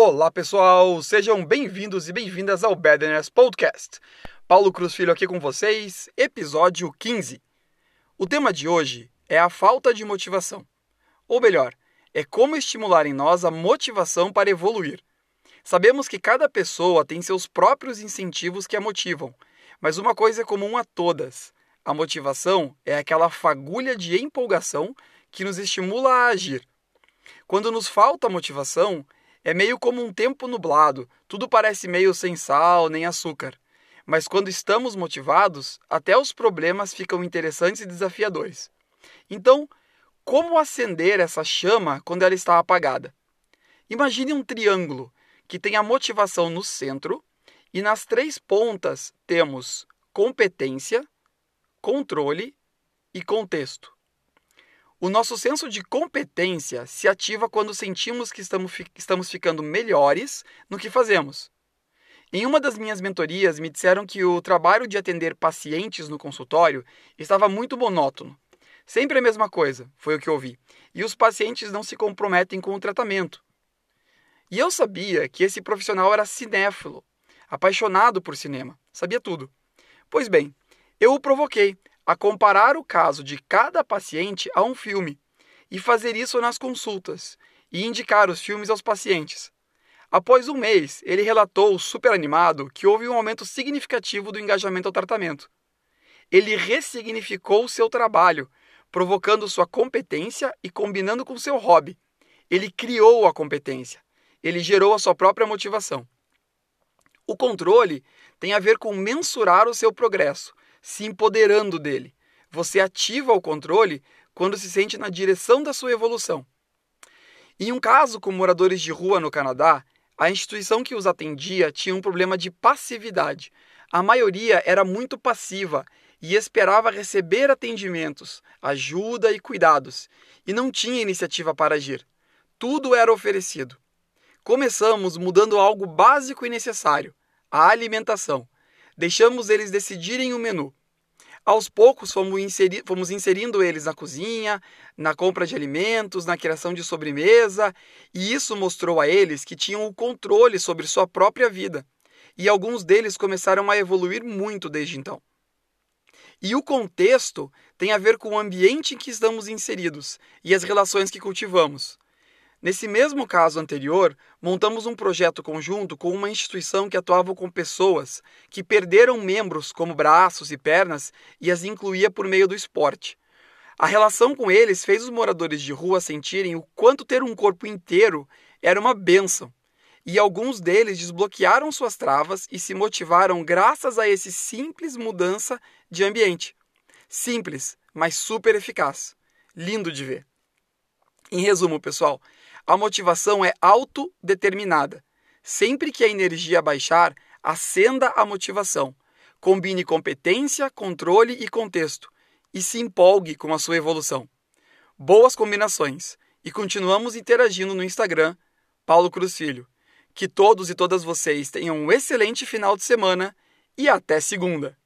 Olá pessoal, sejam bem-vindos e bem-vindas ao Badness Podcast. Paulo Cruz Filho aqui com vocês, episódio 15. O tema de hoje é a falta de motivação. Ou melhor, é como estimular em nós a motivação para evoluir. Sabemos que cada pessoa tem seus próprios incentivos que a motivam, mas uma coisa é comum a todas: a motivação é aquela fagulha de empolgação que nos estimula a agir. Quando nos falta motivação, é meio como um tempo nublado, tudo parece meio sem sal nem açúcar. Mas quando estamos motivados, até os problemas ficam interessantes e desafiadores. Então, como acender essa chama quando ela está apagada? Imagine um triângulo que tem a motivação no centro e nas três pontas temos competência, controle e contexto. O nosso senso de competência se ativa quando sentimos que estamos, estamos ficando melhores no que fazemos. Em uma das minhas mentorias, me disseram que o trabalho de atender pacientes no consultório estava muito monótono. Sempre a mesma coisa, foi o que ouvi. E os pacientes não se comprometem com o tratamento. E eu sabia que esse profissional era cinéfilo, apaixonado por cinema, sabia tudo. Pois bem, eu o provoquei a comparar o caso de cada paciente a um filme e fazer isso nas consultas e indicar os filmes aos pacientes. Após um mês, ele relatou, super animado, que houve um aumento significativo do engajamento ao tratamento. Ele ressignificou seu trabalho, provocando sua competência e combinando com seu hobby. Ele criou a competência. Ele gerou a sua própria motivação. O controle tem a ver com mensurar o seu progresso, se empoderando dele. Você ativa o controle quando se sente na direção da sua evolução. Em um caso com moradores de rua no Canadá, a instituição que os atendia tinha um problema de passividade. A maioria era muito passiva e esperava receber atendimentos, ajuda e cuidados, e não tinha iniciativa para agir. Tudo era oferecido. Começamos mudando algo básico e necessário: a alimentação. Deixamos eles decidirem o menu. Aos poucos fomos, inseri fomos inserindo eles na cozinha, na compra de alimentos, na criação de sobremesa, e isso mostrou a eles que tinham o controle sobre sua própria vida. E alguns deles começaram a evoluir muito desde então. E o contexto tem a ver com o ambiente em que estamos inseridos e as relações que cultivamos. Nesse mesmo caso anterior, montamos um projeto conjunto com uma instituição que atuava com pessoas que perderam membros como braços e pernas e as incluía por meio do esporte. A relação com eles fez os moradores de rua sentirem o quanto ter um corpo inteiro era uma benção. E alguns deles desbloquearam suas travas e se motivaram graças a esse simples mudança de ambiente. Simples, mas super eficaz. Lindo de ver. Em resumo, pessoal, a motivação é autodeterminada. Sempre que a energia baixar, acenda a motivação. Combine competência, controle e contexto e se empolgue com a sua evolução. Boas combinações e continuamos interagindo no Instagram, Paulo Cruz Filho. Que todos e todas vocês tenham um excelente final de semana e até segunda!